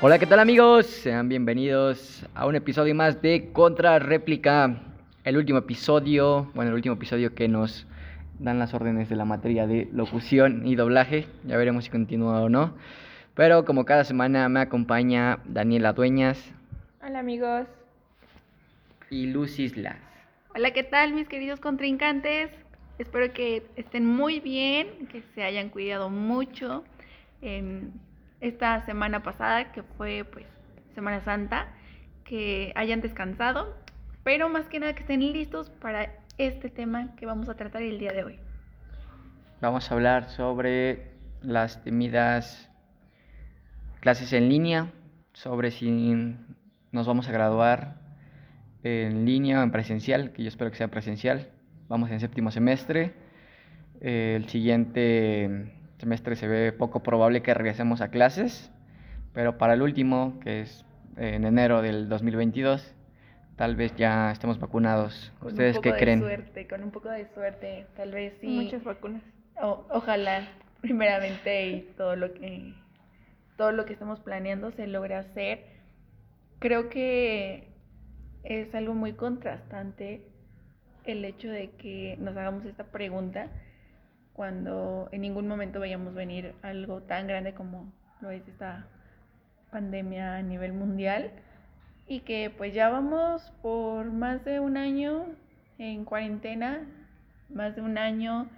Hola, ¿qué tal amigos? Sean bienvenidos a un episodio más de Contra Réplica. El último episodio, bueno, el último episodio que nos dan las órdenes de la materia de locución y doblaje. Ya veremos si continúa o no. Pero como cada semana me acompaña Daniela Dueñas Hola amigos. y Luz Islas. Hola, ¿qué tal mis queridos contrincantes? Espero que estén muy bien, que se hayan cuidado mucho en esta semana pasada, que fue pues Semana Santa, que hayan descansado, pero más que nada que estén listos para este tema que vamos a tratar el día de hoy. Vamos a hablar sobre las temidas clases en línea, sobre si nos vamos a graduar en línea o en presencial, que yo espero que sea presencial. Vamos en séptimo semestre. El siguiente semestre se ve poco probable que regresemos a clases, pero para el último, que es en enero del 2022, tal vez ya estemos vacunados. Con ¿Ustedes un qué poco de creen? suerte, con un poco de suerte, tal vez sí. Muchas vacunas. O- ojalá, primeramente, y todo lo que todo lo que estamos planeando se logre hacer. Creo que es algo muy contrastante el hecho de que nos hagamos esta pregunta cuando en ningún momento veíamos venir algo tan grande como lo es esta pandemia a nivel mundial. Y que pues ya vamos por más de un año en cuarentena, más de un año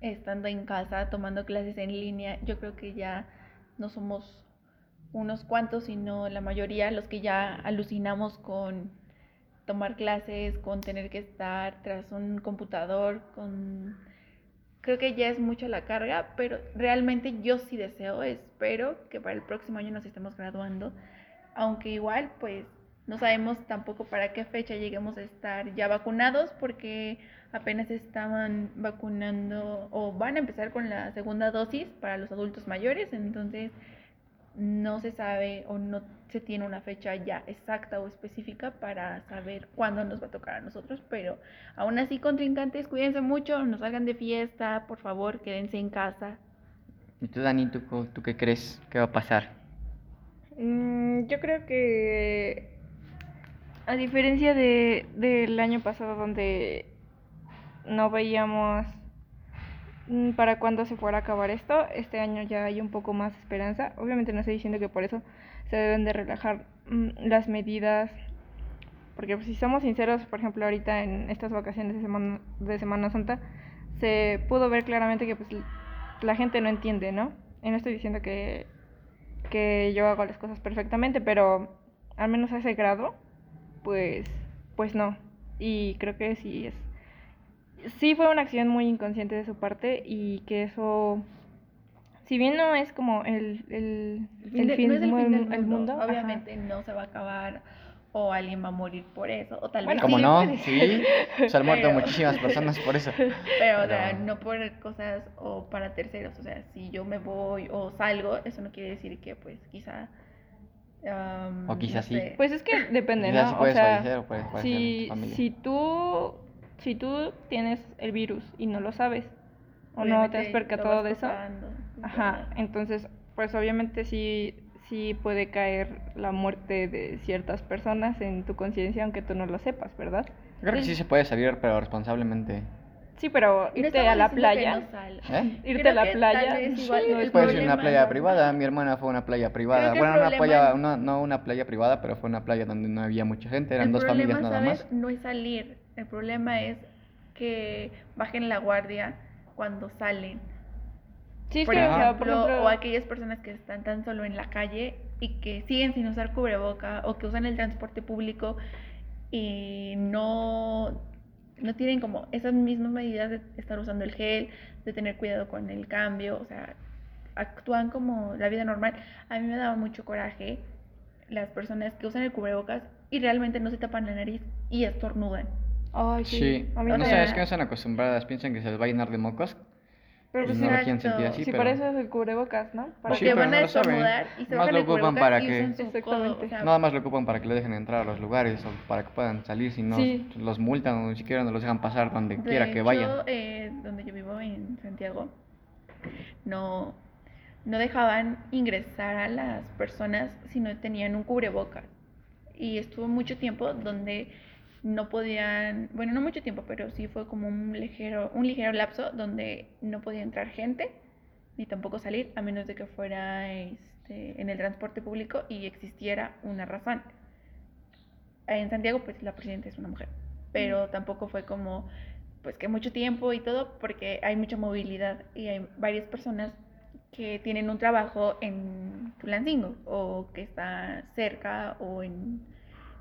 estando en casa, tomando clases en línea, yo creo que ya no somos unos cuantos, sino la mayoría los que ya alucinamos con tomar clases, con tener que estar tras un computador, con... Creo que ya es mucho la carga, pero realmente yo sí deseo, espero que para el próximo año nos estemos graduando, aunque igual pues no sabemos tampoco para qué fecha lleguemos a estar ya vacunados porque apenas estaban vacunando o van a empezar con la segunda dosis para los adultos mayores, entonces no se sabe o no se tiene una fecha ya exacta o específica para saber cuándo nos va a tocar a nosotros, pero aún así contrincantes, cuídense mucho, no salgan de fiesta, por favor, quédense en casa. ¿Y tú, Dani, tú, qué crees que va a pasar? Mm, yo creo que a diferencia de, del año pasado donde no veíamos para cuándo se fuera a acabar esto, este año ya hay un poco más esperanza. Obviamente no estoy diciendo que por eso se deben de relajar mm, las medidas, porque pues, si somos sinceros, por ejemplo, ahorita en estas vacaciones de Semana, de Semana Santa, se pudo ver claramente que pues la gente no entiende, ¿no? Y no estoy diciendo que que yo hago las cosas perfectamente, pero al menos a ese grado, pues, pues no. Y creo que sí es, sí fue una acción muy inconsciente de su parte y que eso, si bien no es como el, el, el fin, no es el mu- fin del el mundo, ajá. obviamente no se va a acabar o alguien va a morir por eso, o tal Bueno, vez ¿Cómo sí, no? puede Sí, ser. se han muerto Pero- muchísimas personas por eso. Pero, o sea, no por cosas o para terceros. O sea, si yo me voy o salgo, eso no quiere decir que, pues, quizá. am, O quizá no sí. Pues es que depende, Quizás ¿no? sí O puedes sea, fallecer o puedes fallecer en si, si tú, si tú tienes el virus y no lo sabes, o no te has percatado de eso, Ajá, entonces, pues obviamente sí, sí puede caer la muerte de ciertas personas en tu conciencia, aunque tú no lo sepas, ¿verdad? Yo creo que sí se puede salir, pero responsablemente. Sí, pero irte a la playa, no ¿Eh? irte Creo a la playa, sí, igual no Puede ser una playa ¿no? privada. Mi hermana fue a una playa privada. Bueno, una playa, una- no una playa privada, pero fue una playa donde no había mucha gente. Eran el dos problema, familias nada ¿sabes? más. No es salir. El problema es que bajen la guardia cuando salen. Sí, sea, por ejemplo, o aquellas personas que están tan solo en la calle y que siguen sin usar cubreboca o que usan el transporte público y no, no tienen como esas mismas medidas de estar usando el gel, de tener cuidado con el cambio, o sea, actúan como la vida normal. A mí me daba mucho coraje las personas que usan el cubrebocas y realmente no se tapan la nariz y estornudan. Ay, sí, Sí, a mí no o sé, también. es que no están acostumbradas. Piensan que se les va a llenar de mocos. Pero pues no lo quieren sentir así. sí, pero... para eso es el cubrebocas, ¿no? Para Sí, Porque pero van no a lo saben. estornudar y se Más lo ocupan para y que- codo, Exactamente. o sea, Nada más lo ocupan para que lo dejen entrar a los lugares o para que puedan salir. Si no, Sí. los multan o ni siquiera no los dejan pasar donde De quiera que hecho, vayan. eh, donde yo vivo en Santiago, no, no dejaban ingresar a las personas si no tenían un cubrebocas. Y estuvo mucho tiempo donde no podían, bueno, no mucho tiempo, pero sí fue como un ligero, un ligero lapso donde no podía entrar gente ni tampoco salir a menos de que fuera este, en el transporte público y existiera una razón. En Santiago, pues la presidenta es una mujer, pero tampoco fue como, pues que mucho tiempo y todo, porque hay mucha movilidad y hay varias personas que tienen un trabajo en Tulancingo o que está cerca o en,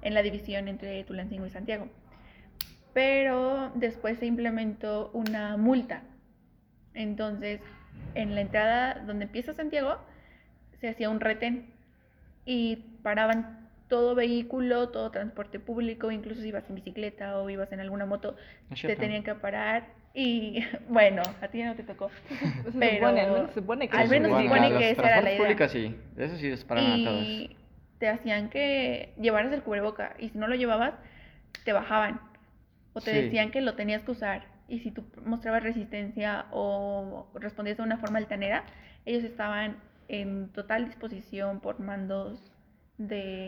en la división entre Tulancingo y Santiago. Pero después se implementó una multa. Entonces, en la entrada donde empieza Santiago, se hacía un retén y paraban todo vehículo, todo transporte público, incluso si ibas en bicicleta o ibas en alguna moto, te tenían que parar y bueno, a ti no te tocó. pero al menos se supone que, al menos se supone que esa era la idea. Públicos, sí, eso sí es para y todos. Te hacían que llevaras el cubreboca y si no lo llevabas, te bajaban. O te decían que lo tenías que usar y si tú mostrabas resistencia o respondías de una forma altanera, ellos estaban en total disposición por mandos de,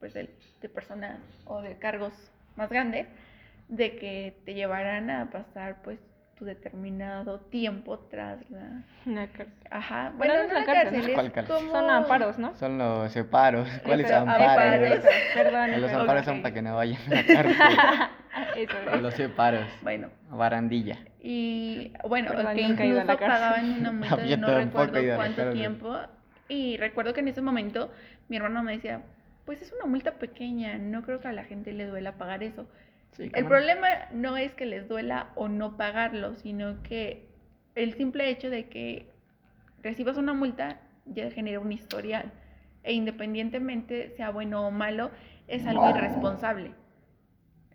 pues de, de personas o de cargos más grandes de que te llevaran a pasar pues tu determinado tiempo tras la, cárcel. Ajá, bueno, no, es la cárcel, Como... son amparos, ¿no? Son los separos. ¿Cuáles amparos? Perdón. Los amparos son para que no vayan a la cárcel. Eso Los separos. Bueno. Barandilla. Y bueno, que incluso pagaban una multa de no recuerdo cuánto tiempo. Y recuerdo que en ese momento mi hermano me decía, pues es una multa pequeña, no creo que a la gente le duela pagar eso el problema no es que les duela o no pagarlo, sino que el simple hecho de que recibas una multa ya genera un historial. E independientemente sea bueno o malo, es algo irresponsable.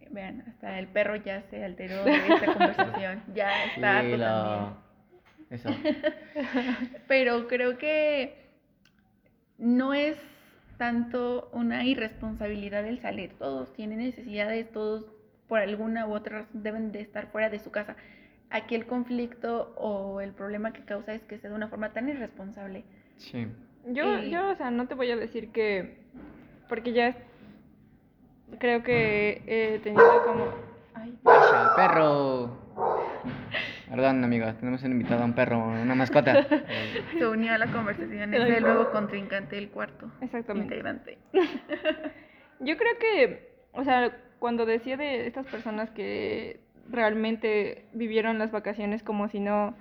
Vean, hasta el perro ya se alteró de esta conversación. Ya está sí, Eso. Pero creo que no es tanto una irresponsabilidad el salir. Todos tienen necesidades, todos por alguna u otra razón deben de estar fuera de su casa. Aquí el conflicto o el problema que causa es que sea de una forma tan irresponsable. Sí. Yo, yo, o sea, no te voy a decir que, porque ya creo que he tenido como... ¡Ay! ¡Vaya, perro! Perdón, amigos, tenemos un invitado a un perro, una mascota. Se unió a la conversación, es el nuevo contrincante del cuarto. Exactamente. Integrante. Yo creo que, o sea, cuando decía de estas personas que realmente vivieron las vacaciones como si no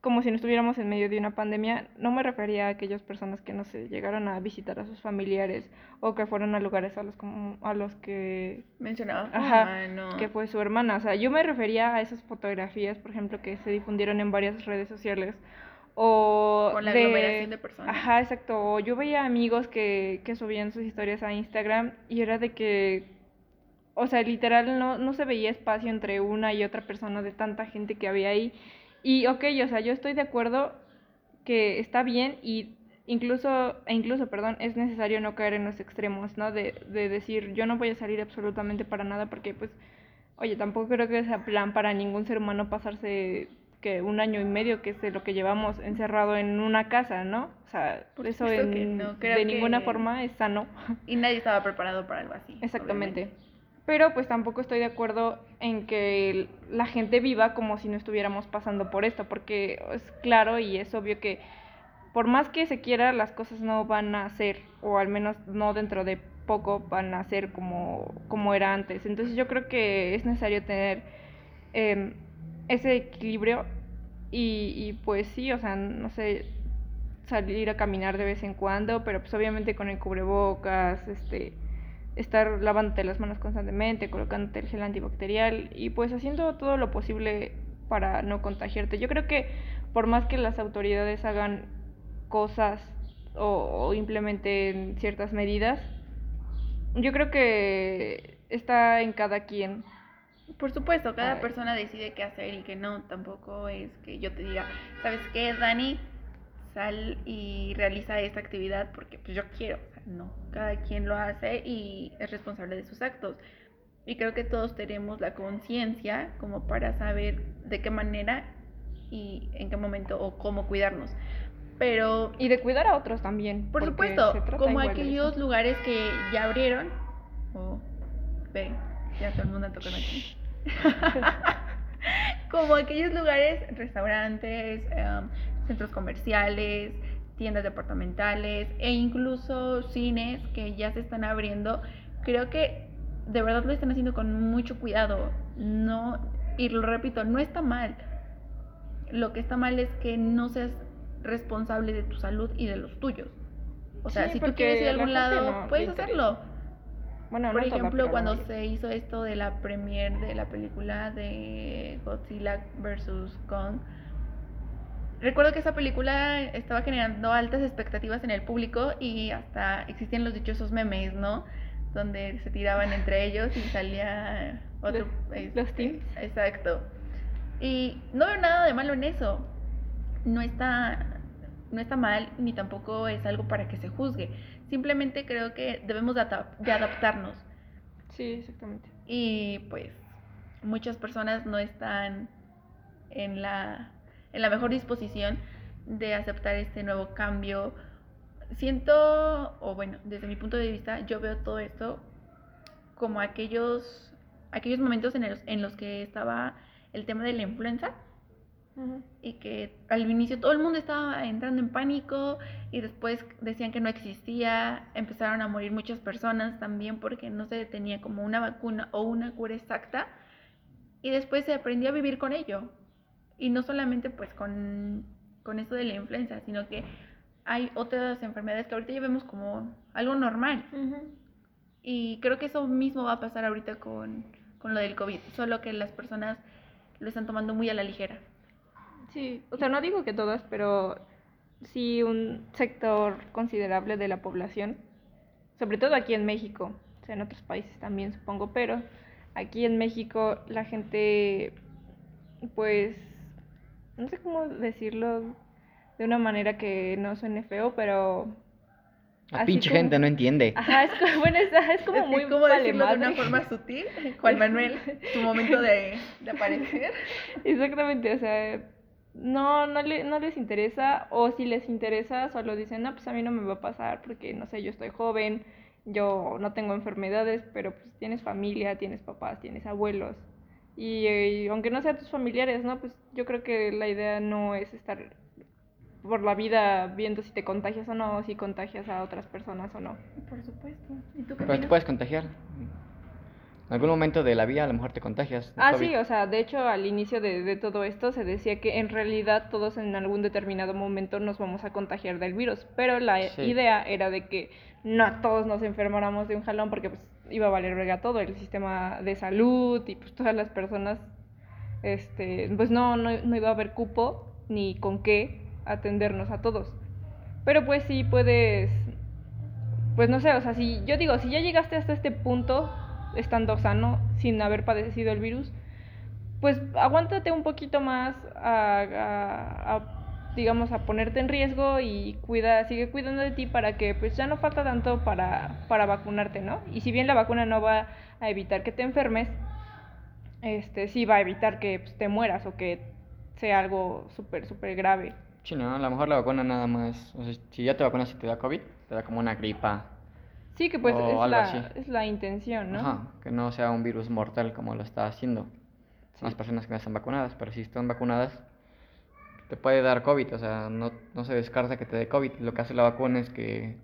como si no estuviéramos en medio de una pandemia, no me refería a aquellas personas que no se llegaron a visitar a sus familiares o que fueron a lugares a los como a los que mencionaba Ajá, que fue su hermana, o sea, yo me refería a esas fotografías, por ejemplo, que se difundieron en varias redes sociales o con la aglomeración de personas. Ajá, exacto. O yo veía amigos que, que subían sus historias a Instagram y era de que o sea, literal no, no se veía espacio entre una y otra persona de tanta gente que había ahí. Y ok, o sea, yo estoy de acuerdo que está bien y incluso, e incluso, perdón, es necesario no caer en los extremos, ¿no? De, de decir, yo no voy a salir absolutamente para nada porque, pues, oye, tampoco creo que sea plan para ningún ser humano pasarse que un año y medio, que es lo que llevamos encerrado en una casa, ¿no? O sea, por eso en, de ninguna forma es sano. Y nadie estaba preparado para algo así. Exactamente pero pues tampoco estoy de acuerdo en que la gente viva como si no estuviéramos pasando por esto, porque es claro y es obvio que por más que se quiera, las cosas no van a ser, o al menos no dentro de poco van a ser como, como era antes. Entonces yo creo que es necesario tener em, ese equilibrio y, y pues sí, o sea, no sé, salir a caminar de vez en cuando, pero pues obviamente con el cubrebocas, este estar lavándote las manos constantemente, colocándote el gel antibacterial y pues haciendo todo lo posible para no contagiarte. Yo creo que por más que las autoridades hagan cosas o, implementen ciertas medidas, yo creo que está en cada quien. Por supuesto, cada persona decide qué hacer y qué no. Tampoco es que yo te diga, ¿sabes qué, Dani? Sal y realiza esta actividad porque pues yo quiero no, cada quien lo hace y es responsable de sus actos. Y creo que todos tenemos la conciencia como para saber de qué manera y en qué momento o cómo cuidarnos. pero Y de cuidar a otros también. por supuesto, como aquellos lugares que ya abrieron, oh, ve, ya todo el mundo tocando aquí. como aquellos lugares, restaurantes, em, centros comerciales, tiendas departamentales e incluso cines que ya se están abriendo, creo que de verdad lo están haciendo con mucho cuidado. No, y lo repito, no está mal. Lo que está mal es que no seas responsable de tu salud y de los tuyos. O sea, Sí, si tú quieres ir a algún lado, no puedes hacerlo. Bueno, Por no ejemplo, cuando se hizo esto de la premiere de la película de Godzilla vs. Kong, recuerdo que esa película estaba generando altas expectativas en el público y hasta existían los dichosos memes, ¿no? Donde se tiraban entre ellos y salía otro... Los- los teams. Exacto. Y no veo nada de malo en eso. No está, no está mal ni tampoco es algo para que se juzgue. Simplemente creo que debemos de adaptarnos. Sí, exactamente. Y pues muchas personas no están en la, en la mejor disposición de aceptar este nuevo cambio. Siento, o bueno, desde mi punto de vista, yo veo todo esto como aquellos, aquellos momentos en los, en los que estaba el tema de la influenza y que al inicio todo el mundo estaba entrando en pánico y después decían que no existía, empezaron a morir muchas personas también porque no se tenía como una vacuna o una cura exacta. Y después se aprendió a vivir con ello y no solamente pues con, con esto de la influenza, sino que hay otras enfermedades que ahorita ya vemos como algo normal y creo que eso mismo va a pasar ahorita con, con lo del COVID, solo que las personas lo están tomando muy a la ligera. Sí, o sea, no digo que todas, pero sí un sector considerable de la población, sobre todo aquí en México, o sea, en otros países también supongo, pero aquí en México la gente, pues, no sé cómo decirlo de una manera que no suene feo, pero... La pinche como- gente no entiende. Ajá, es como, bueno, es, es como Es que, muy ¿Cómo decirlo de una forma sutil? Juan Manuel, tu momento de, de aparecer. Exactamente, o sea, no, no, le, no les interesa, o si les interesa, solo dicen, no, pues a mí no me va a pasar porque, no sé, yo estoy joven, yo no tengo enfermedades, pero pues tienes familia, tienes papás, tienes abuelos. Y, eh, y aunque no sean tus familiares, ¿no? Pues yo creo que la idea no es estar por la vida viendo si te contagias o no, o si contagias a otras personas o no. Por supuesto. ¿Y tú qué Pero te puedes contagiar. En algún momento de la vida a lo mejor te contagias. Ah, COVID. sí, o sea, de hecho al inicio de, de todo esto se decía que en realidad todos en algún determinado momento nos vamos a contagiar del virus, pero la Sí. idea era de que no todos nos enfermáramos de un jalón porque pues iba a valer verga todo, el sistema de salud y pues todas las personas, este, pues no, no, no iba a haber cupo ni con qué atendernos a todos. Pero pues sí puedes, pues no sé, o sea, si yo digo, si ya llegaste hasta este punto estando sano, sin haber padecido el virus, pues aguántate un poquito más a, digamos, a ponerte en riesgo y cuida, sigue cuidando de ti para que pues ya no falta tanto para, para vacunarte, ¿no? Y si bien la vacuna no va a evitar que te enfermes, este sí va a evitar que pues, te mueras o que sea algo súper, súper grave. Sí, no, a lo mejor la vacuna nada más. O sea, si ya te vacunas y te da COVID, te da como una gripa. Sí, que pues O es, algo la, así. es la intención, ¿no? Ajá, que no sea un virus mortal como lo está haciendo. Sí. Las personas que no están vacunadas, pero si están vacunadas, te puede dar COVID. O sea, no, no se descarta que te dé COVID. Lo que hace la vacuna es que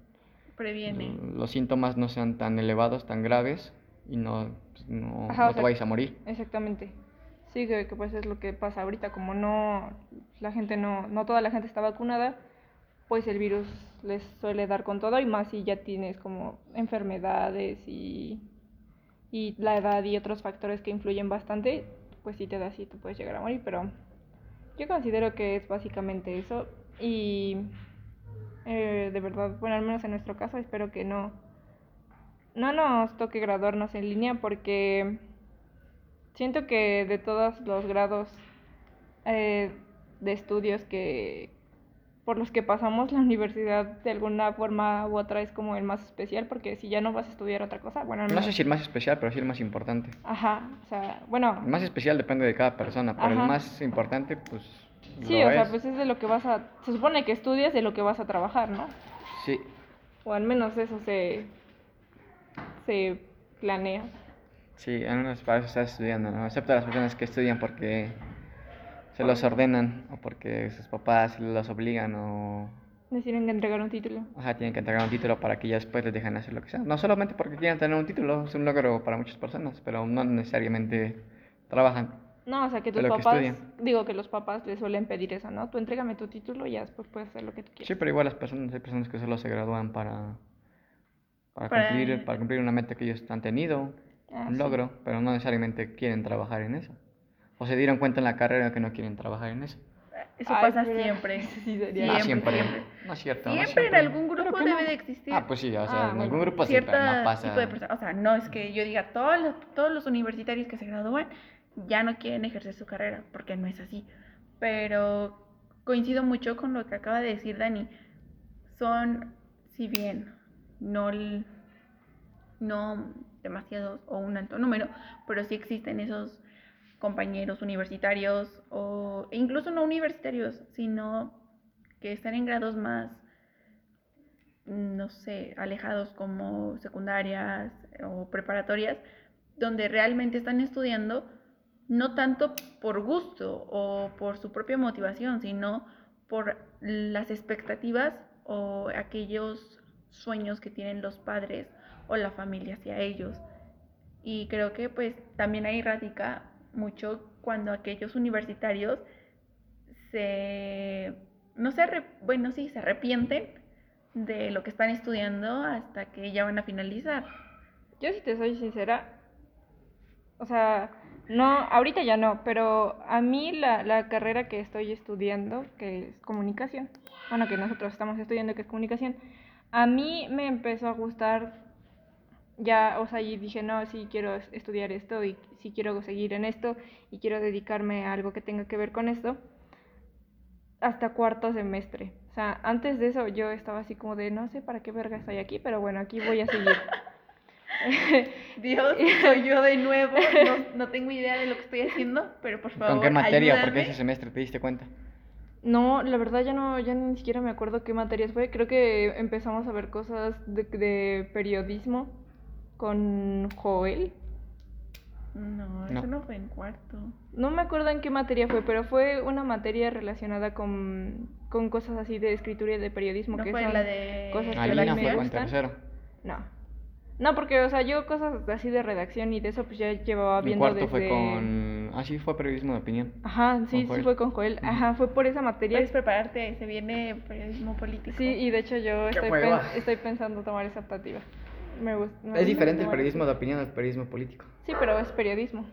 Previene. l- los síntomas no sean tan elevados, tan graves y no, pues, no, Ajá, no te sea, vayas a morir. Exactamente. Sí, que, que pues es lo que pasa ahorita, como no, la gente no, no toda la gente está vacunada, pues el virus les suele dar con todo y más si ya tienes como enfermedades y, y la edad y otros factores que influyen bastante, pues sí te da así, te puedes llegar a morir, pero yo considero que es básicamente eso y eh, de verdad, bueno, al menos en nuestro caso espero que no, no nos toque graduarnos en línea porque siento que de todos los grados eh, de estudios que por los que pasamos la universidad de alguna forma u otra es como el más especial porque si ya no vas a estudiar otra cosa, bueno, al No sé menos- si el más especial, pero sí el más importante. Ajá, o sea, bueno, El más especial depende de cada persona, pero Ajá. el más importante, pues Sí, lo o sea, es. pues es de lo que vas a... Se supone que estudias de lo que vas a trabajar, ¿no? Sí, O al menos eso se... se planea. sí, en unos para eso estás estudiando, ¿no? Excepto las personas que estudian porque se los ordenan o porque sus papás los obligan o Les tienen que entregar un título. ajá, tienen que entregar un título para que ya después les dejen hacer lo que sea. No solamente porque quieran tener un título, es un logro para muchas personas, pero no necesariamente trabajan. No, o sea, que tus lo que papás... estudian. digo que los papás les suelen pedir eso, ¿no? Tú entrégame tu título y ya después puedes hacer lo que tú quieras. Sí, pero igual las personas, hay personas que solo se gradúan para, para, Para- cumplir, para cumplir una meta que ellos han tenido, Ah, un sí. logro, pero no necesariamente quieren trabajar en eso. O se dieron cuenta en la carrera que no quieren trabajar en eso. Eso Ay, pasa pero- siempre. Sí, sería- no Siempre, siempre. siempre. No es cierto. no Siempre en siempre. algún grupo debe no. de existir. Ah, pues sí, o sea, Ah, en algún grupo pero no pasa. tipo de. O sea, no es que yo diga todos los, todos los universitarios que se gradúan ya no quieren ejercer su carrera, porque no es así. Pero coincido mucho con lo que acaba de decir Dani. Son, si bien no, no demasiados o un alto número, pero sí existen esos compañeros universitarios o incluso no universitarios, sino que están en grados más no sé, alejados como secundarias o preparatorias, donde realmente están estudiando no tanto por gusto o por su propia motivación, sino por las expectativas o aquellos sueños que tienen los padres o la familia hacia ellos. Y creo que pues también ahí radica mucho cuando aquellos universitarios se, no se, bueno, sí, se arrepienten de lo que están estudiando hasta que ya van a finalizar. Yo si te soy sincera, o sea, no, ahorita ya no, pero a mí la, la carrera que estoy estudiando, que es comunicación, bueno, que nosotros estamos estudiando que es comunicación, a mí me empezó a gustar ya, o sea, y dije, no, sí quiero es- estudiar esto y sí quiero seguir en esto y quiero dedicarme a algo que tenga que ver con esto hasta cuarto semestre. O sea, antes de eso yo estaba así como de, no sé para qué verga estoy aquí, pero bueno, aquí voy a seguir. Dios, soy yo de nuevo, no, no tengo idea de lo que estoy haciendo, pero por favor, ¿Con qué materia? ayúdame. Porque ese semestre te diste cuenta. No, la verdad ya no, ya ni siquiera me acuerdo qué materias fue. Creo que empezamos a ver cosas de, de periodismo con Joel. No, No. eso no fue en cuarto. No me acuerdo en qué materia fue, pero fue una materia relacionada con, con cosas así de escritura y de periodismo. No que fue son la de cosas que a Alina mí fue con tercero. No. No, porque, o sea, yo cosas así de redacción y de eso, pues ya llevaba Mi viendo cuarto desde... fue con... Ah, sí, fue periodismo de opinión. Ajá, sí, sí fue con Joel. Ajá, fue por esa materia. Puedes prepararte, se viene periodismo político. Sí, y de hecho yo estoy, pen- estoy pensando tomar esa optativa. Me gusta. me Es diferente el periodismo de opinión al periodismo político. Sí, pero es periodismo.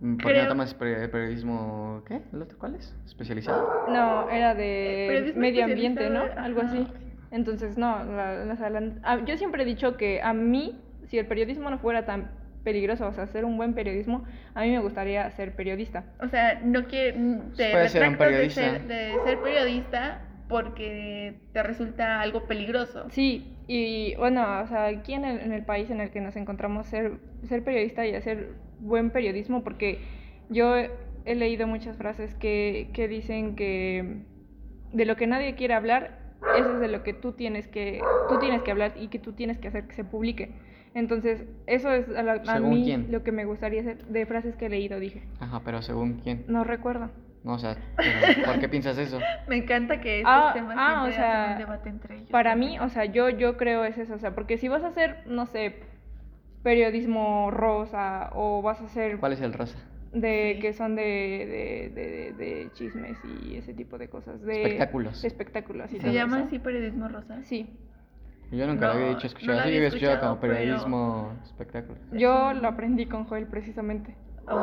Mm, ¿Por qué no tomas periodismo... ¿Qué? ¿El otro cuál es? ¿Especializado? No, era de Periodismo medio ambiente, ¿no? Algo así. Entonces, no, la- ah, yo siempre he dicho que a mí, si el periodismo no fuera tan peligroso, o sea, hacer un buen periodismo, a mí me gustaría ser periodista. O sea, no quiere, mm, te Puedes ser un retractas de periodista. ser, de ser periodista porque te resulta algo peligroso. Sí, y bueno, o sea, aquí en el, en el país en el que nos encontramos, ser, ser periodista y hacer buen periodismo, porque yo he, leído muchas frases que, que dicen que de lo que nadie quiere hablar, eso es de lo que tú tienes que, tú tienes que hablar y que tú tienes que hacer que se publique. Entonces, eso es a, la- a ¿Según mí quién? lo que me gustaría hacer de frases que he leído, dije. Ajá, pero según quién. No recuerdo. No, o sea, ¿por qué piensas eso? Me encanta que estos Ah, temas ah, o sea, hacen un debate entre ellos. Para mí, o sea, yo, yo creo es eso, o sea, porque si vas a hacer, no sé, periodismo rosa o vas a hacer ¿Cuál es el rosa? de Sí. que son de, de, de, de chismes y ese tipo de cosas, de Espectáculos. de espectáculos y ¿Se llama eso. así periodismo rosa? Sí, Yo nunca lo No, había dicho, no escuchado. lo así había escuchado como escuchado, pero- periodismo espectáculo. yo lo aprendí con Joel precisamente.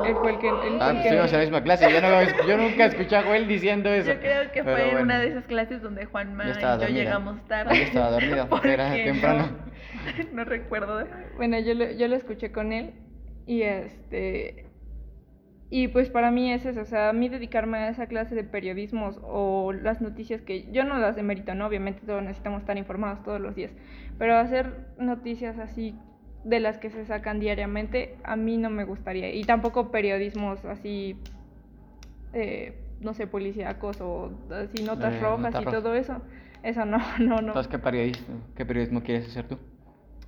Él fue el que, él Ah, el pues que- estuvimos en la misma clase. Yo, no, lo- yo nunca escuché a Joel diciendo eso. Yo creo que Pero fue en bueno. una de esas clases donde Juanma Yo y estaba yo dormida. llegamos tarde. Yo estaba dormida porque era temprano. No, no recuerdo. Bueno, yo lo, yo lo escuché con él y este y pues para mí es eso, o sea, a mí dedicarme a esa clase de periodismos o las noticias que yo no las demerito, ¿no? Obviamente todos necesitamos estar informados todos los días, pero hacer noticias así de las que se sacan diariamente a mí no me gustaría y tampoco periodismos así eh, no sé, policíacos o así notas Eh, rojas y todo eso. Eso no, no, no. Entonces, ¿qué periodismo, ¿qué periodismo quieres hacer tú?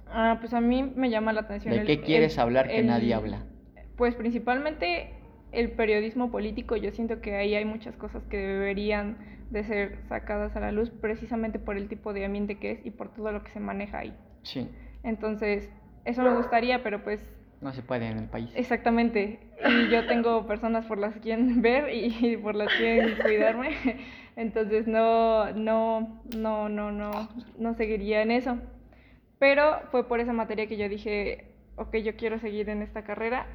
Ah, pues a mí me llama la atención. ¿De el- qué quieres el- hablar que el- nadie habla? Pues principalmente el periodismo político. Yo siento que ahí hay muchas cosas que deberían de ser sacadas a la luz precisamente por el tipo de ambiente que es y por todo lo que se maneja ahí. Sí, Entonces, eso me gustaría, pero pues no se puede en el país. exactamente. Y yo tengo personas por las que quieren ver y por las que quieren cuidarme. Entonces no, no, no, no, no, no seguiría en eso. Pero fue por esa materia que yo dije, ok, yo quiero seguir en esta carrera.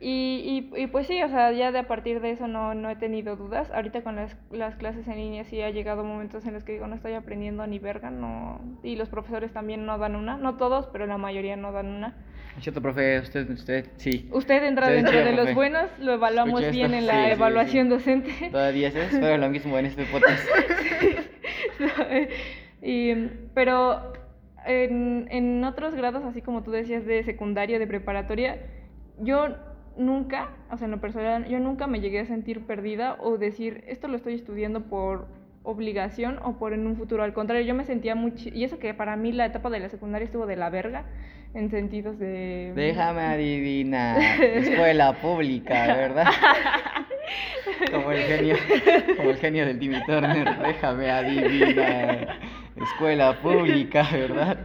Y, y, y pues sí, o sea, ya de a partir de eso no, no he tenido dudas. Ahorita con las, las clases en línea sí ha llegado momentos en los que digo, no estoy aprendiendo ni verga, no. Y los profesores también no dan una, no todos, pero la mayoría no dan una. Cierto, profe, usted, usted, sí. Usted entra Usted dentro de los buenos, lo evaluamos bien esto. en la Sí, sí, sí. evaluación docente. Todavía se espero lo mismo en este podcast. y, pero en, en otros grados, así como tú decías, de secundaria, de preparatoria, yo nunca, o sea, en lo personal, yo nunca me llegué a sentir perdida o decir, esto lo estoy estudiando por obligación o por en un futuro. Al contrario, yo me sentía muy... chi- Y eso que para mí la etapa de la secundaria estuvo de la verga, en sentidos de... Déjame adivinar. Escuela pública, ¿verdad? Como el genio, como el genio del Timmy Turner. Déjame adivinar. Escuela pública, ¿verdad?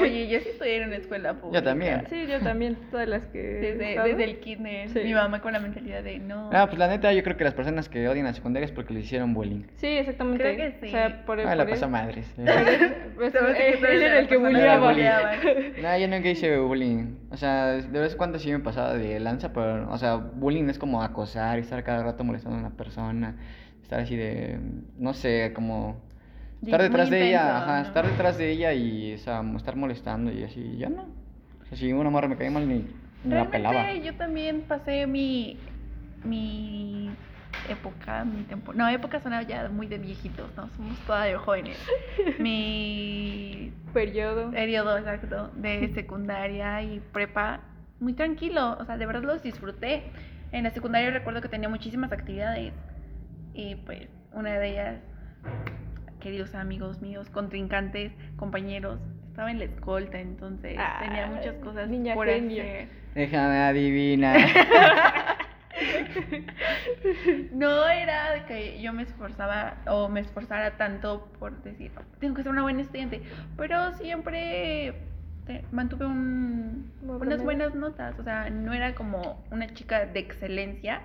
Oye, yo sí estudié en una escuela pública. Yo también. Sí, yo también, todas las que... Desde, desde el kinder, Sí. mi mamá con la mentalidad de no. Ah, pues la neta, yo creo que las personas que odian la secundaria es porque les hicieron bullying. Sí, exactamente. Creo que sí. O sea, por, Ah, la pasa eso- madres. Pues, que él era el que bulleaba. No, yo nunca hice bullying. O sea, de vez en cuando sí me pasaba de lanza, pero, o sea, bullying es como acosar, estar cada rato molestando a una persona, estar así de, no sé, como estar detrás de ella, ajá, ¿no? estar detrás de ella y, o sea, estar molestando y así, ya no. O sea, si una morra me caía mal, ni, ni la pelaba. Realmente yo también pasé mi, mi época, mi tiempo. No, época suena ya muy de viejitos, no, somos todavía jóvenes. mi Periodo. periodo exacto de secundaria y prepa muy tranquilo, o sea, de verdad los disfruté. En la secundaria recuerdo que tenía muchísimas actividades y pues una de ellas, queridos amigos míos, contrincantes, compañeros, estaba en la escolta, entonces tenía Ah, muchas cosas niña por genio. hacer. Déjame adivinar. No era que yo me esforzaba o me esforzara tanto por decir, "Oh, tengo que ser una buena estudiante, pero siempre mantuve un, unas buenas notas, o sea, no era como una chica de excelencia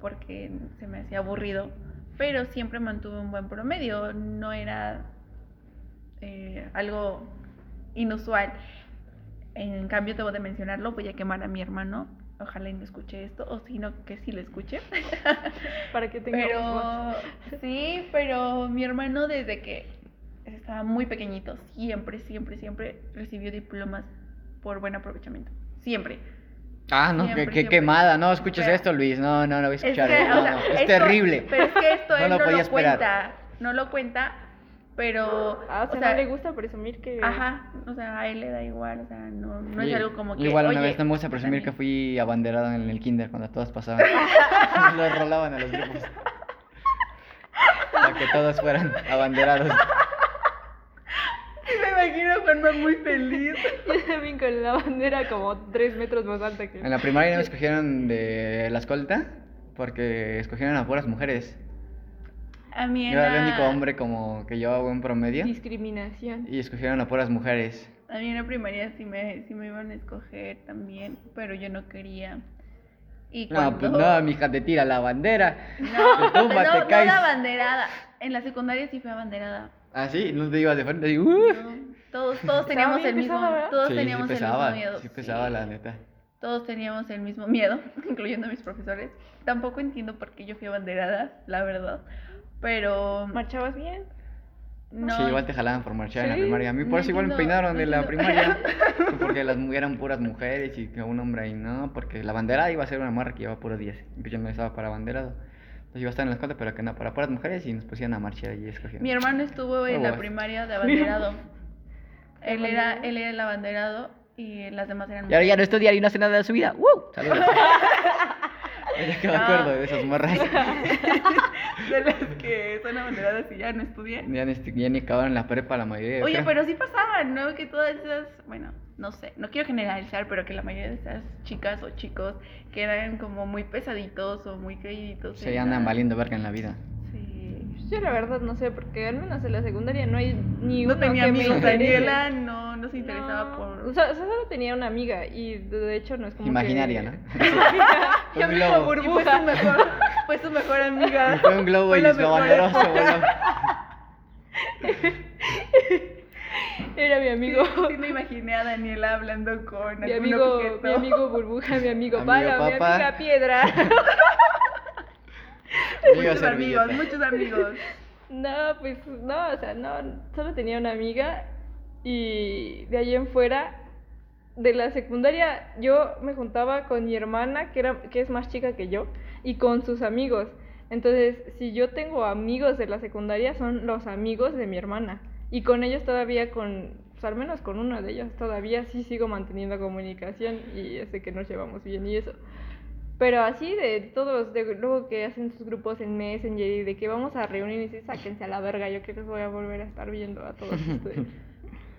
porque se me hacía aburrido, pero siempre mantuve un buen promedio, no era eh, algo inusual. En cambio, debo de mencionarlo, voy a quemar a mi hermano. Ojalá y no escuche esto, o si no, que sí lo escuche. Para que voz. Pero sí, pero mi hermano desde que estaba muy pequeñito, siempre, siempre, siempre recibió diplomas por buen aprovechamiento. Siempre. Ah, no, Siempre, qué, qué siempre. quemada. No, escuches esto, Luis. No, no, no voy a Es, escuchar. que, no, o sea, no, es esto- terrible. Pero es que esto No él lo no podía lo esperar. cuenta. No lo cuenta, pero. Ah, o sea, no le gusta presumir que... Ajá, o sea, a él le da igual, o sea, no, no es Oye, algo como que. Igual una "Oye, vez no me gusta presumir que también". fui abanderado en el kinder cuando todos pasaban. Los rolaban a los grupos. Para que todos fueran abanderados. Imagino a Juanma muy feliz. Yo también con la bandera como tres metros más alta que... En la primaria no me escogieron de la escolta porque escogieron a puras mujeres. A mí Yo era el único hombre como que llevaba buen promedio Discriminación. y escogieron a puras mujeres. A mí en la primaria sí me, sí me iban a escoger también, pero yo no quería. Y No, pues no, mija, te tira la bandera. No, Te tumba, no, te no caes. la banderada. En la secundaria sí fui abanderada. Ah, sí, no te ibas de frente. ¡uh! No, Todos, todos teníamos el mismo, todos Sí, sí teníamos pesaba, el mismo miedo. sí pesaba sí. la neta. Todos teníamos el mismo miedo, incluyendo a mis profesores. Tampoco entiendo por qué yo fui abanderada, la verdad. Pero ¿Marchabas bien? no. Sí, igual te jalaban por marchar en la primaria. A mí por eso igual me peinaron de la primaria. Porque las eran puras mujeres y que un hombre ahí no. Porque la bandera iba a ser una morra que llevaba puros 10. Y yo no estaba para abanderado. Entonces iba a estar en la escuela, pero que no, para puras mujeres y nos pusieron a marchar y escogieron. Mi hermano estuvo en la primaria de abanderado. Él era, él era el abanderado y las demás eran Y ahora ya no estudia y no hace nada de su vida. ¡Woo! Saludos. Ya que me acuerdo de esas morras. de las que son abanderadas y ya no estudian. Ya ni, ya ni acabaron la prepa la mayoría. yo Oye, creo. pero sí pasaban, ¿no? Que todas esas, bueno, no sé, no quiero generalizar, pero que la mayoría de esas chicas o chicos que eran como muy pesaditos o muy creíditos. Se en andan valiendo verga en la vida. Yo la verdad no sé, porque al menos en la secundaria no hay ni No uno tenía que me amigos, interese. Daniela no, no se interesaba No, por... O sea, o sea, solo tenía una amiga y de hecho no es como Imaginaria, que... ¿no? Y fue burbuja. su mejor, fue su mejor amiga. Fue un globo Fue y. Era mi amigo. Sí, me imaginé a Daniela hablando con Mi algún amigo, objeto. mi amigo burbuja, mi amigo Amigo palo, mi amiga piedra. Muchos amigos, muchos amigos. No, pues no, o sea, no, solo tenía una amiga y de ahí en fuera, de la secundaria, yo me juntaba con mi hermana, que, era, que es más chica que yo, y con sus amigos. Entonces, si yo tengo amigos de la secundaria, son los amigos de mi hermana. Y con ellos todavía, con, pues, al menos con uno de ellos, todavía sí sigo manteniendo comunicación y sé que nos llevamos bien y eso. Pero así de todos, de luego que hacen sus grupos en Messenger y de que vamos a reunir y sáquense a la verga, yo que les voy a volver a estar viendo a todos ustedes.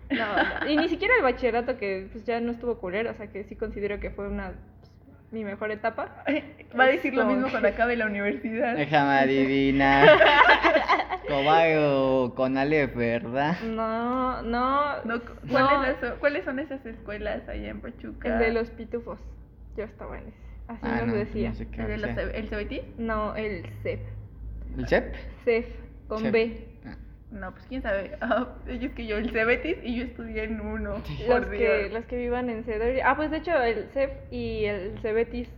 No, no. Y ni siquiera el bachillerato que pues ya no estuvo culero, o sea que sí considero que fue una pues, mi mejor etapa. Va a decir lo mismo que- cuando acabe la universidad. Déjame adivinar. Cobayo con Aleph, ¿verdad? No, no, No, no, ¿cuáles, las- ¿Cuáles son esas escuelas allá en Pachuca? el de los pitufos. Yo estaba en ese. Así Ah, nos no, decía. no sé qué ¿El, de. ¿El CBT? No, el CEP. ¿El CEP? CEF, con CEP. B. Ah. No, pues quién sabe. Ah, es que yo el Cebetis y yo estudié en uno. Los que, los que vivan en Cedoria. Ah, pues de hecho el CEF y el Cebetis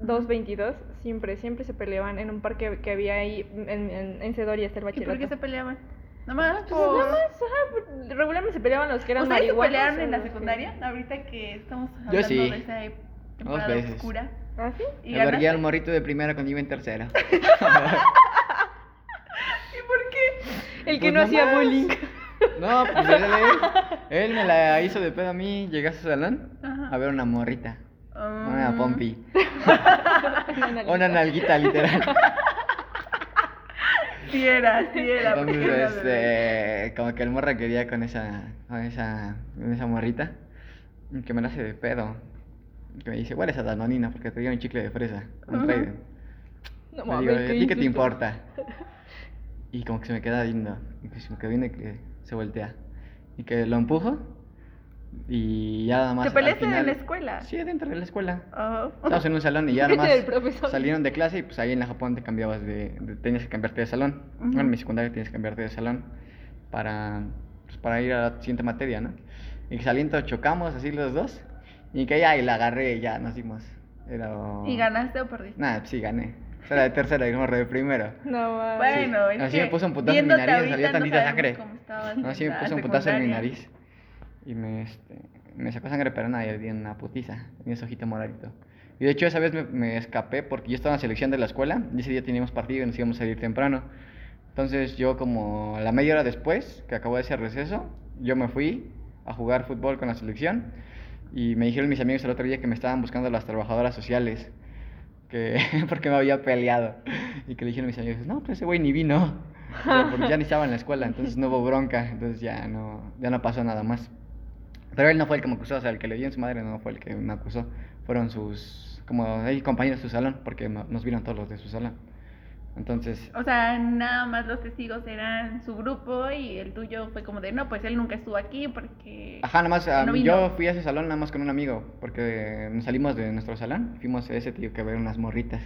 222 siempre, siempre se peleaban en un parque que había ahí en, en, en Cedoria, está el ¿Y por bachillerato. qué se peleaban? Nomás Pues por... nada más, ajá, pues, regularmente se peleaban los que eran ¿Ustedes se marihuanos. pelearon en la que- secundaria? Ahorita que estamos Yo hablando sí. de esa temporada veces. oscura. ¿Ah, sí? ¿Y Me vergué ganaste? al morrito de primera cuando iba en tercera. ¿Y por qué? El que Pues no hacía bullying. No, pues él, él, él me la hizo de pedo a mí. Llegué a su salón Ajá. a ver una morrita. Una Ah. pompi. Una Una nalguita, literal. Sí era, sí era. Entonces, este, como que el morra quería con esa, con esa, con esa morrita, que me la hace de pedo. Que me dice, hueles a danonina porque te dio un chicle de fresa. un Ujú. Trident". No mames, digo, ¿a ti qué te importa? Y como que se me queda viendo. Y pues como que viene que se voltea. Y que lo empujo. Y ya nada más. ¿Te peleaste en final- la escuela? Sí, dentro de la escuela. Oh. Estábamos en un salón y ya nada más salieron de clase y pues ahí en la Japón te cambiabas de, de- tenías que cambiarte de salón. Ujú. Bueno, en mi secundaria tienes que cambiarte de salón para, pues, para ir a la siguiente materia, ¿no? Y que saliendo chocamos así los dos y que ya y la agarré y ya nos dimos. Era... ¿Y ganaste o perdiste? Nada, sí gané. Era de tercera y el morro de primero. No mames. Bueno, es Así que me puso un putazo en mi nariz, ahorita salía no tantita sabemos sangre. No, sí en me puso un putazo en mi nariz. Y me, este, me sacó sangre, pero nada, yo di una putiza. Tenía ese ojito moradito. Y de hecho, esa vez me, me escapé porque yo estaba en la selección de la escuela. Y ese día teníamos partido y nos íbamos a ir temprano. Entonces, yo, como a la media hora después que acabó ese receso, yo me fui a jugar fútbol con la selección. Y me dijeron mis amigos el otro día que me estaban buscando las trabajadoras sociales. Que, porque me había peleado. Y que le dijeron mis amigos, no, pues ese güey ni vino. Porque ya ni estaba en la escuela, entonces no hubo bronca, entonces ya no, ya no pasó nada más. Pero él no fue el que me acusó, o sea, el que le dio en su madre no fue el que me acusó. Fueron sus, como, compañeros de su salón, porque no- nos vieron todos los de su salón. Entonces, O sea, nada más los testigos eran su grupo y el tuyo fue como de, no, pues él nunca estuvo aquí porque... ajá, nada más, ah, no yo fui a ese salón nada más con un amigo, porque nos salimos de nuestro salón, fuimos a ese tío que ver unas morritas.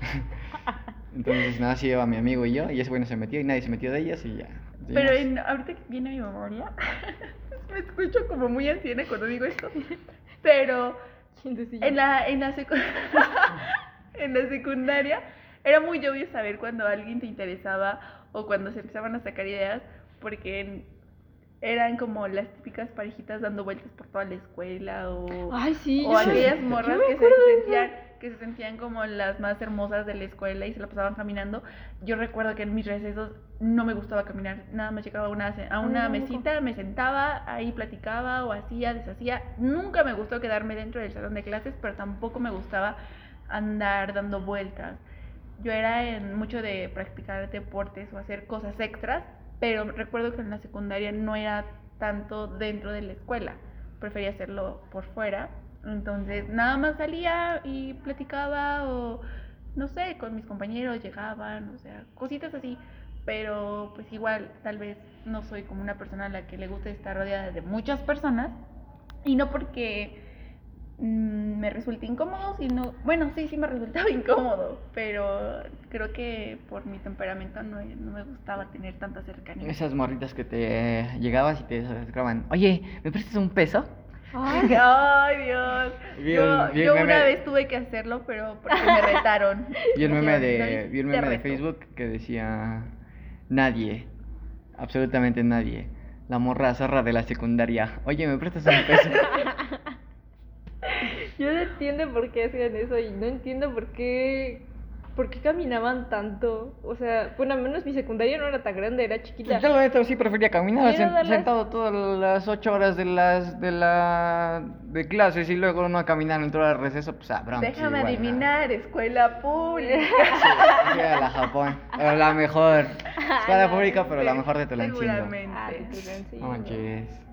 Entonces, nada, sí iba mi amigo y yo, y ese güey no se metió y nadie se metió de ellas y ya. Pero en- ahorita que viene mi memoria, me escucho como muy anciana cuando digo esto, pero en la, en la, secu- en la secundaria era muy obvio saber cuando alguien te interesaba o cuando se empezaban a sacar ideas, porque eran como las típicas parejitas dando vueltas por toda la escuela o... Ay, sí. o aquellas morras que se sentían que se sentían como las más hermosas de la escuela y se la pasaban caminando. Yo recuerdo que en mis recesos no me gustaba caminar, nada más llegaba a una, a una mesita, me sentaba, ahí platicaba o hacía, deshacía. Nunca me gustó quedarme dentro del salón de clases, pero tampoco me gustaba andar dando vueltas. Yo era en mucho de practicar deportes o hacer cosas extras, pero recuerdo que en la secundaria no era tanto dentro de la escuela, prefería hacerlo por fuera. Entonces, nada más salía y platicaba o no sé, con mis compañeros llegaban, o sea, cositas así, pero pues igual tal vez no soy como una persona a la que le gusta estar rodeada de muchas personas y no porque mm, me resulte incómodo, sino, bueno, sí, sí me resultaba incómodo, pero creo que por mi temperamento no, no me gustaba tener tanta cercanía. Esas morritas que te llegabas y te acercaban, oye, ¿me prestas un peso? Ay, ay Dios. Yo yo un una vez tuve que hacerlo, pero porque me retaron. Vi un meme de, "No, vi un meme de reto". Facebook que decía, nadie, absolutamente nadie, la morra zorra de la secundaria, oye, ¿me prestas un peso? Yo no entiendo por qué hacían eso y no entiendo por qué, por qué caminaban tanto. O sea, bueno, al menos mi secundaria no era tan grande, era chiquita. Yo la neta sí prefería caminar darles- sentado todas las ocho horas de las de la de clases y luego no a caminar en toda el receso, pues ah, broma, sí, Déjame igual, adivinar, escuela pública. Sí, a la Japón, pero la mejor. Escuela pública, pero la mejor de Tulancingo. Seguramente. Ah, de Tulancingo. Manches.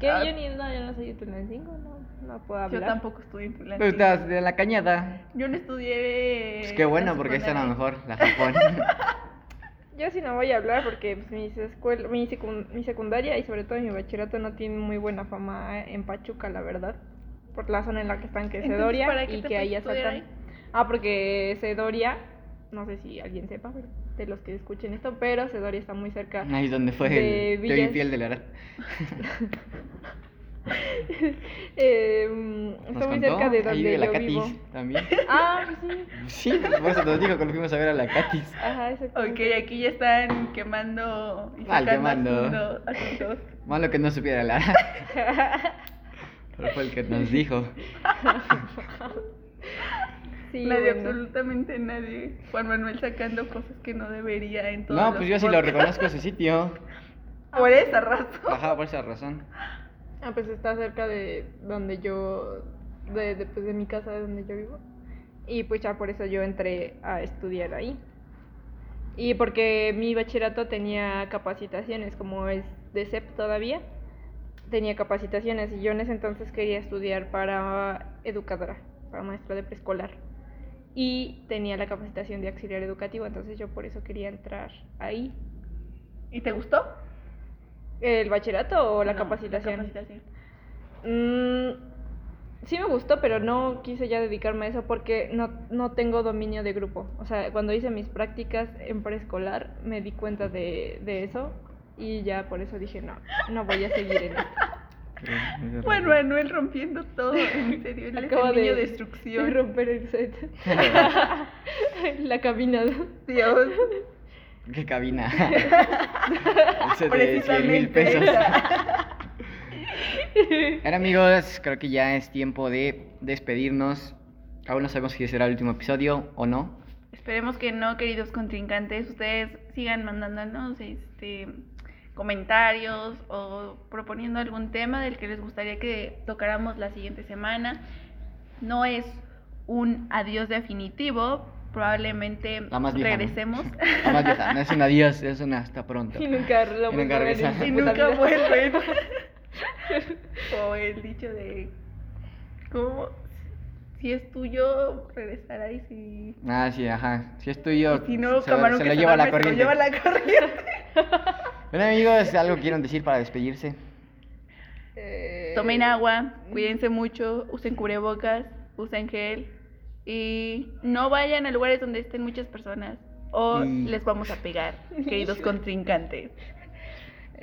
¿Qué? Ah. Yo ni no, yo no soy de Tulancingo, no, no puedo hablar. Yo tampoco estudié Tulancingo. estás de la cañada. Yo no estudié. Pues qué bueno, porque esta es la secundaria. mejor, la Japón. Yo sí no voy a hablar porque pues, mis escuel- mi, secun- mi secundaria y sobre todo mi bachillerato no tienen muy buena fama en Pachuca, la verdad. Por la zona en la que están, que es Entonces, Sedoria ¿para qué y te que ahí fuiste a estudiar asaltan. Ah, porque Sedoria, no sé si alguien sepa, pero de los que escuchen esto, pero Sedoria está muy cerca. Ahí es donde fue De el Te vi Villas. infiel de la verdad. Eh, está muy contó, cerca de ahí donde de la yo Catis vivo. también. Ah, pues sí. Sí, por eso nos dijo que lo fuimos a ver a la Catis. Ajá, Ok, exactamente. aquí ya están quemando y Mal, sacando quemando. asuntos. Malo que no supiera Lara. Pero fue el que nos dijo. Sí, nadie, bueno. absolutamente nadie. Juan Manuel sacando cosas que no debería en todos No, pues yo sí lo reconozco ese sitio. Por esa razón. Ajá, por esa razón. Ah, pues está cerca de donde yo, de, de, pues, de mi casa, de donde yo vivo. Y pues ya por eso yo entré a estudiar ahí. Y porque mi bachillerato tenía capacitaciones, como es de CEP todavía, tenía capacitaciones y yo en ese entonces quería estudiar para educadora, para maestra de preescolar. Y tenía la capacitación de auxiliar educativo, entonces yo por eso quería entrar ahí. ¿Y te gustó? ¿El bachillerato o la No, capacitación? capacitación. Mm, sí me gustó, pero no quise ya dedicarme a eso porque no, no tengo dominio de grupo. O sea, cuando hice mis prácticas en preescolar me di cuenta de, de eso y ya por eso dije, no, no voy a seguir en esto. Juan Manuel rompiendo todo, en serio. Él es Acabo el niño de, de destrucción. romper el set. La caminada. Dios. ¿Qué cabina? Ese de 100 mil Precisamente pesos. Ahora amigos, creo que ya es tiempo de despedirnos. Aún no sabemos si será el último episodio o no. Esperemos que no, queridos contrincantes. Ustedes sigan mandándonos este comentarios o proponiendo algún tema del que les gustaría que tocáramos la siguiente semana. No es un adiós definitivo, probablemente La más vieja, ¿no? regresemos La más vieja, no es un adiós, es un hasta pronto. Y nunca lo Y nunca regresan. y nunca vuelven. o el dicho de ¿cómo? Si es tuyo, regresará y si Ah, sí, ajá. Si es tuyo, y si no, se, lo- se lo se lleva la duerme, se lo lleva la corriente. Bueno amigos, ¿algo quieren decir para despedirse? Eh, Tomen agua, cuídense mucho, usen cubrebocas, usen gel y no vayan a lugares donde estén muchas personas o Y- les vamos a pegar, queridos contrincantes.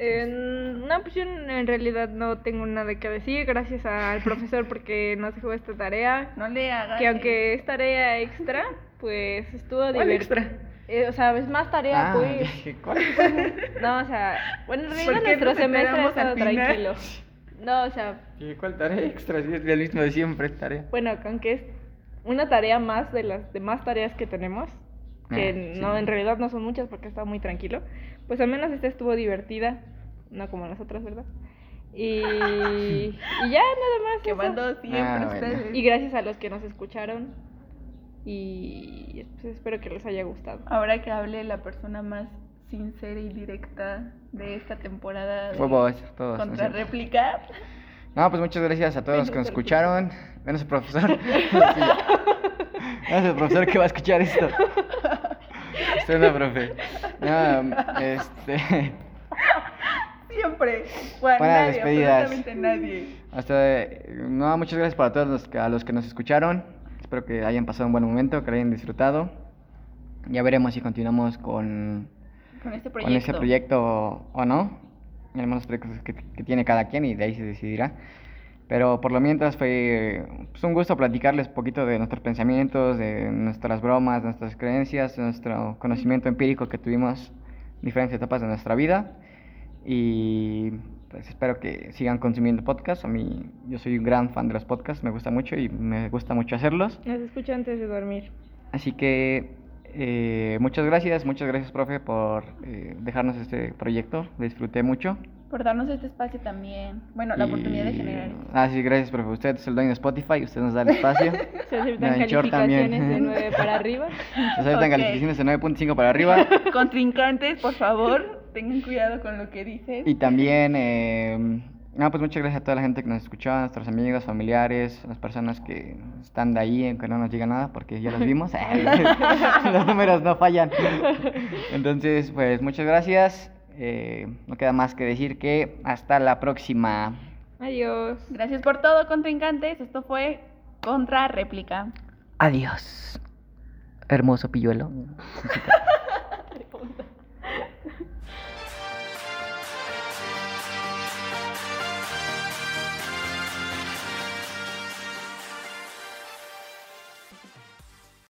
Eh, no, pues yo en realidad no tengo nada que decir. Gracias al profesor porque nos dejó esta tarea. No le hagan Que aunque es tarea extra, pues estuvo ¿Cuál divertido. extra? Eh, o sea, es más tarea, ah, pues. dije, ¿cuál? No, o sea, bueno, en realidad ¿Por qué nuestro semestre ha estado tranquilo. No, o sea, Dije, ¿Cuál tarea extra? Si es el mismo de siempre, tarea. bueno, aunque es una tarea más de las demás tareas que tenemos, que Ah, sí. no, en realidad no son muchas porque está muy tranquilo, pues al menos esta estuvo divertida, no como las otras, ¿verdad? Y, y ya, nada más. Quemando siempre Ah, bueno. Y gracias a los que nos escucharon. Y pues, espero que les haya gustado. Ahora que hable la persona más sincera y directa de esta temporada de Fue vos, todos. ¿no contra cierto? réplica. No, pues muchas gracias a todos los que nos escucharon. Menos el profesor. Menos el profesor que va a escuchar esto. Usted no, profe. No, este. Siempre. Bueno, Buenas nadie, despedidas. absolutamente nadie. Hasta. No, muchas gracias para todos los que, a los que nos escucharon. Espero que hayan pasado un buen momento, que lo hayan disfrutado. Ya veremos si continuamos con, Con este con proyecto. ese proyecto o no. Algunos proyectos que, que tiene cada quien y de ahí se decidirá. Pero por lo mientras fue pues, un gusto platicarles un poquito de nuestros pensamientos, de nuestras bromas, de nuestras creencias, de nuestro conocimiento empírico que tuvimos en diferentes etapas de nuestra vida. Y pues espero que sigan consumiendo podcasts. A mí, yo soy un gran fan de los podcasts, me gusta mucho y me gusta mucho hacerlos. Los escucho antes de dormir. Así que eh, muchas gracias, muchas gracias, profe, por eh, dejarnos este proyecto. Lo disfruté mucho. Por darnos este espacio también. Bueno, la oportunidad de generar. Ah, sí, gracias, profe. Usted es el dueño de Spotify, usted nos da el espacio. Se aceptan en short también. calificaciones de 9 para arriba. Nos aceptan calificaciones de 9.5 para arriba. Contrincantes, por favor, tengan cuidado con lo que dices. Y también, eh, no, pues muchas gracias a toda la gente que nos escuchó, a nuestros amigos, familiares, a las personas que están de ahí, aunque no nos diga nada, porque ya los vimos. los números no fallan. Entonces, pues muchas gracias. Eh, no queda más que decir que hasta la próxima. Adiós. Gracias por todo, contrincantes. Esto fue Contra Réplica. Adiós. Hermoso pilluelo.